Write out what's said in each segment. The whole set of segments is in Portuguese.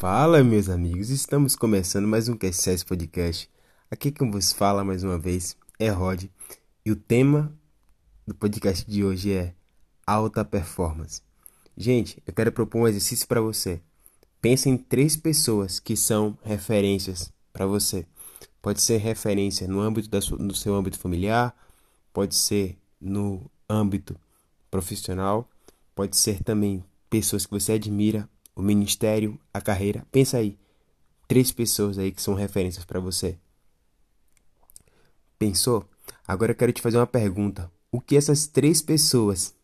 Fala, meus amigos, estamos começando mais um QCS Podcast. Aqui quem vos fala mais uma vez é Rod e o tema do podcast de hoje é alta performance. Gente, eu quero propor um exercício para você. Pensa em três pessoas que são referências para você. Pode ser referência no âmbito da sua, no seu âmbito familiar, pode ser no âmbito profissional, pode ser também pessoas que você admira o ministério, a carreira. Pensa aí, três pessoas aí que são referências para você. Pensou? Agora eu quero te fazer uma pergunta. O que essas três pessoas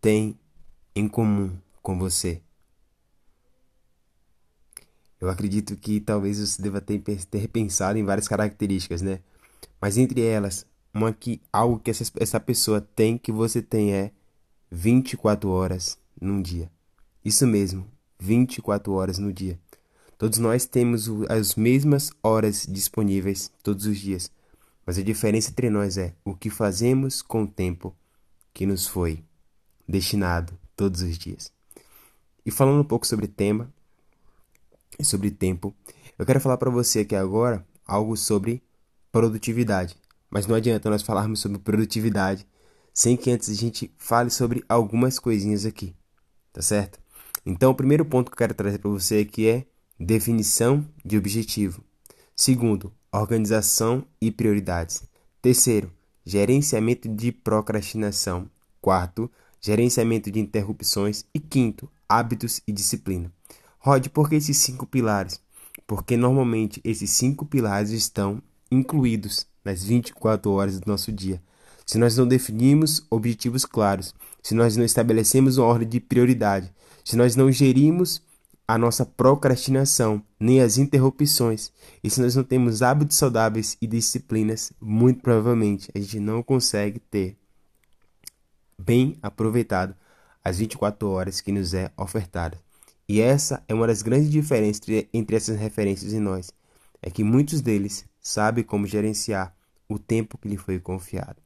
têm em comum com você? Eu acredito que talvez você deva ter, ter pensado em várias características, né? Mas entre elas, uma que algo que essa, essa pessoa tem que você tem é 24 horas num dia. Isso mesmo, 24 horas no dia. Todos nós temos as mesmas horas disponíveis todos os dias, mas a diferença entre nós é o que fazemos com o tempo que nos foi destinado todos os dias. E falando um pouco sobre tema e sobre tempo, eu quero falar para você aqui agora algo sobre produtividade. Mas não adianta nós falarmos sobre produtividade sem que antes a gente fale sobre algumas coisinhas aqui, tá certo? Então, o primeiro ponto que eu quero trazer para você aqui é definição de objetivo. Segundo, organização e prioridades. Terceiro, gerenciamento de procrastinação. Quarto, gerenciamento de interrupções. E quinto, hábitos e disciplina. Rod, por que esses cinco pilares? Porque normalmente esses cinco pilares estão incluídos nas 24 horas do nosso dia. Se nós não definimos objetivos claros, se nós não estabelecemos uma ordem de prioridade, se nós não gerimos a nossa procrastinação, nem as interrupções, e se nós não temos hábitos saudáveis e disciplinas, muito provavelmente a gente não consegue ter bem aproveitado as 24 horas que nos é ofertada. E essa é uma das grandes diferenças entre essas referências e nós, é que muitos deles sabem como gerenciar o tempo que lhe foi confiado.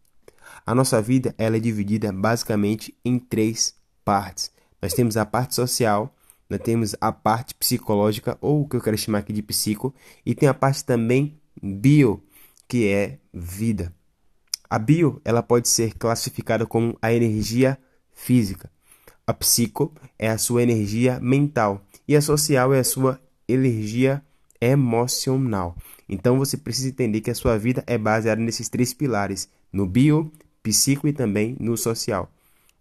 A nossa vida ela é dividida basicamente em três partes. Nós temos a parte social, nós temos a parte psicológica, ou o que eu quero chamar aqui de psico, e tem a parte também bio, que é vida. A bio ela pode ser classificada como a energia física. A psico é a sua energia mental e a social é a sua energia emocional. Então você precisa entender que a sua vida é baseada nesses três pilares: no bio, psico e também no social.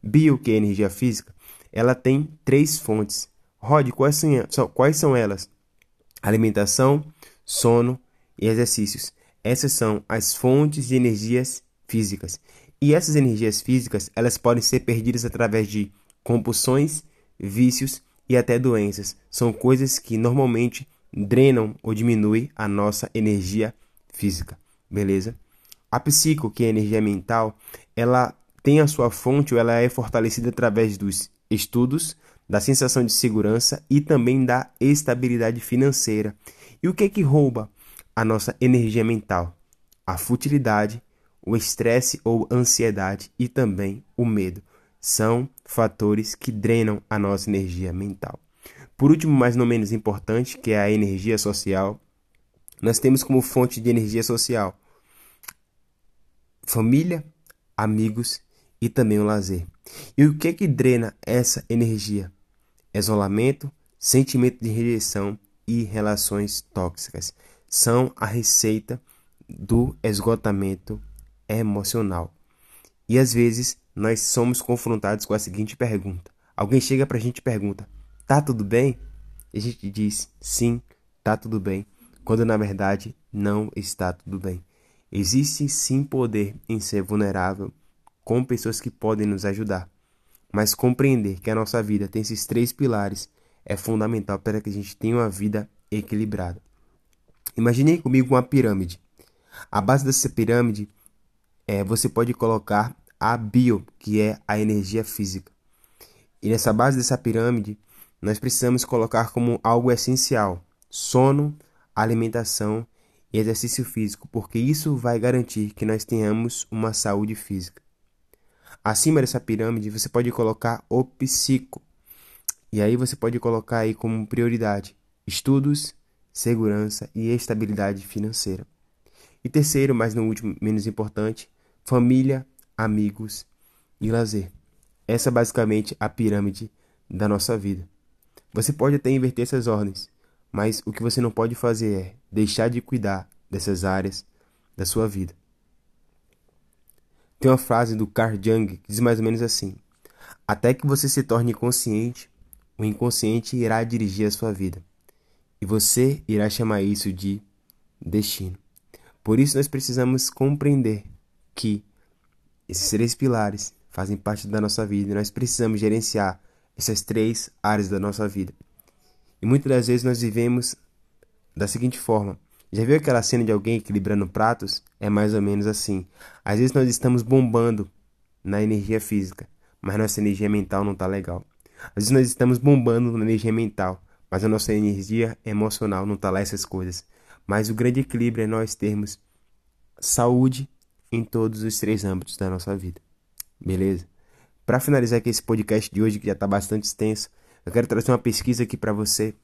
Bio, que é energia física, ela tem três fontes. Rod, quais são, quais são elas? Alimentação, sono e exercícios. Essas são as fontes de energias físicas. E essas energias físicas, elas podem ser perdidas através de compulsões, vícios e até doenças. São coisas que normalmente drenam ou diminuem a nossa energia física, beleza? A psico, que é a energia mental, ela tem a sua fonte ou ela é fortalecida através dos estudos, da sensação de segurança e também da estabilidade financeira. E o que é que rouba a nossa energia mental? A futilidade, o estresse ou ansiedade e também o medo. São fatores que drenam a nossa energia mental. Por último, mas não menos importante, que é a energia social, nós temos como fonte de energia social família, amigos e também o lazer. E o que é que drena essa energia? Isolamento, sentimento de rejeição e relações tóxicas são a receita do esgotamento emocional. E às vezes nós somos confrontados com a seguinte pergunta: alguém chega para a gente e pergunta, tá tudo bem? E a gente diz, sim, tá tudo bem, quando na verdade não está tudo bem. Existe sim poder em ser vulnerável com pessoas que podem nos ajudar. Mas compreender que a nossa vida tem esses três pilares é fundamental para que a gente tenha uma vida equilibrada. Imagine comigo uma pirâmide. A base dessa pirâmide é você pode colocar a bio, que é a energia física. E nessa base dessa pirâmide, nós precisamos colocar como algo essencial sono, alimentação e exercício físico, porque isso vai garantir que nós tenhamos uma saúde física. Acima dessa pirâmide, você pode colocar o psico. E aí você pode colocar aí como prioridade estudos, segurança e estabilidade financeira. E terceiro, mas não último, menos importante, família, amigos e lazer. Essa é basicamente a pirâmide da nossa vida. Você pode até inverter essas ordens, mas o que você não pode fazer é deixar de cuidar dessas áreas da sua vida. Tem uma frase do Carl Jung que diz mais ou menos assim: Até que você se torne consciente, o inconsciente irá dirigir a sua vida. E você irá chamar isso de destino. Por isso nós precisamos compreender que esses três pilares fazem parte da nossa vida e nós precisamos gerenciar essas três áreas da nossa vida. E muitas das vezes nós vivemos da seguinte forma: já viu aquela cena de alguém equilibrando pratos? É mais ou menos assim. Às vezes nós estamos bombando na energia física, mas nossa energia mental não está legal. Às vezes nós estamos bombando na energia mental, mas a nossa energia emocional não está lá essas coisas. Mas o grande equilíbrio é nós termos saúde em todos os três âmbitos da nossa vida. Beleza? Para finalizar aqui esse podcast de hoje, que já está bastante extenso, eu quero trazer uma pesquisa aqui para você,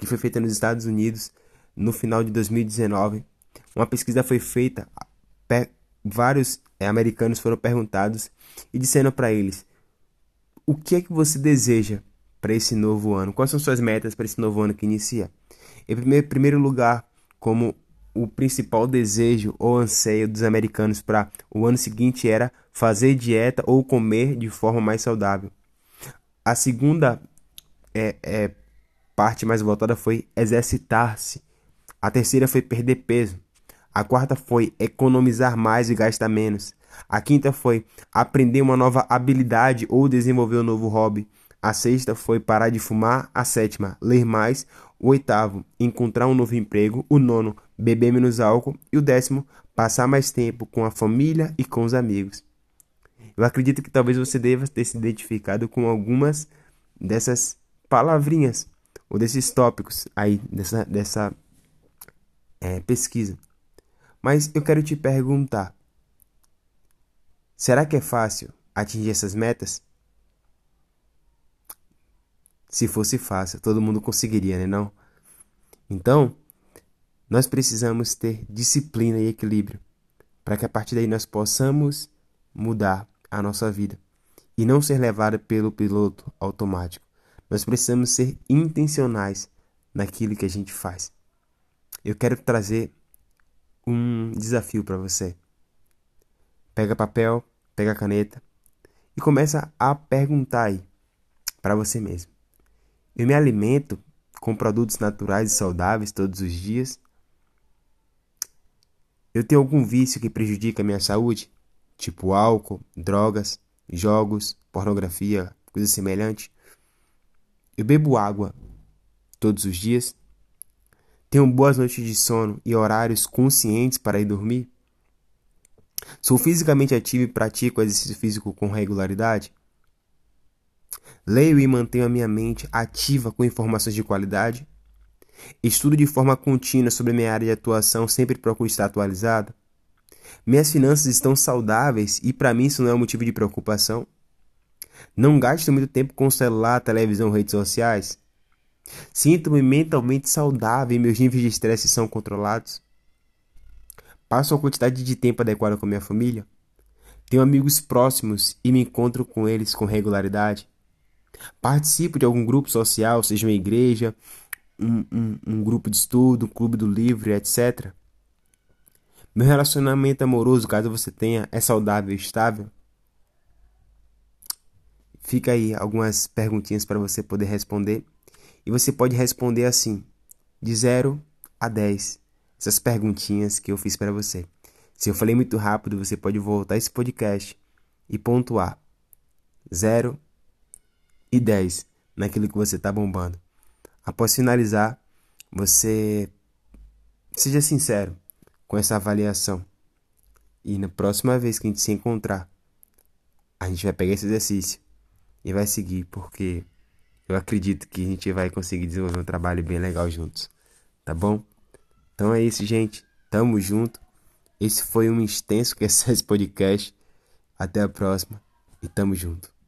que foi feita nos Estados Unidos no final de 2019. Uma pesquisa foi feita, vários é, americanos foram perguntados e disseram para eles: o que é que você deseja para esse novo ano? Quais são suas metas para esse novo ano que inicia? Em primeiro lugar, como o principal desejo ou anseio dos americanos para o ano seguinte era fazer dieta ou comer de forma mais saudável. A segunda é, é, parte mais voltada foi exercitar-se. A terceira foi perder peso. A quarta foi economizar mais e gastar menos. A quinta foi aprender uma nova habilidade ou desenvolver um novo hobby. A sexta foi parar de fumar. A sétima, ler mais. O oitavo, encontrar um novo emprego. O nono, beber menos álcool. E o décimo, passar mais tempo com a família e com os amigos. Eu acredito que talvez você deva ter se identificado com algumas dessas palavrinhas ou desses tópicos aí dessa, dessa é, pesquisa. Mas eu quero te perguntar: será que é fácil atingir essas metas? Se fosse fácil, todo mundo conseguiria, né? Não? Então, nós precisamos ter disciplina e equilíbrio para que a partir daí nós possamos mudar a nossa vida e não ser levado pelo piloto automático. Nós precisamos ser intencionais naquilo que a gente faz. Eu quero trazer um desafio para você. Pega papel, pega caneta e começa a perguntar aí para você mesmo. Eu me alimento com produtos naturais e saudáveis todos os dias? Eu tenho algum vício que prejudica a minha saúde? Tipo álcool, drogas, jogos, pornografia, coisa semelhante? Eu bebo água todos os dias? Tenho boas noites de sono e horários conscientes para ir dormir? Sou fisicamente ativo e pratico exercício físico com regularidade? Leio e mantenho a minha mente ativa com informações de qualidade? Estudo de forma contínua sobre minha área de atuação, sempre procuro estar atualizado? Minhas finanças estão saudáveis e para mim isso não é um motivo de preocupação? Não gasto muito tempo com celular, televisão, redes sociais? Sinto-me mentalmente saudável e meus níveis de estresse são controlados. Passo a quantidade de tempo adequada com minha família. Tenho amigos próximos e me encontro com eles com regularidade. Participo de algum grupo social, seja uma igreja, um, um, um grupo de estudo, um clube do livro, etc. Meu relacionamento amoroso, caso você tenha, é saudável e estável? Fica aí algumas perguntinhas para você poder responder. E você pode responder assim, de 0 a 10, essas perguntinhas que eu fiz para você. Se eu falei muito rápido, você pode voltar esse podcast e pontuar 0 e 10 naquilo que você está bombando. Após finalizar, você seja sincero com essa avaliação. E na próxima vez que a gente se encontrar, a gente vai pegar esse exercício e vai seguir, porque eu acredito que a gente vai conseguir desenvolver um trabalho bem legal juntos. Tá bom? Então é isso, gente. Tamo junto. Esse foi um extenso que esse podcast. Até a próxima e tamo junto.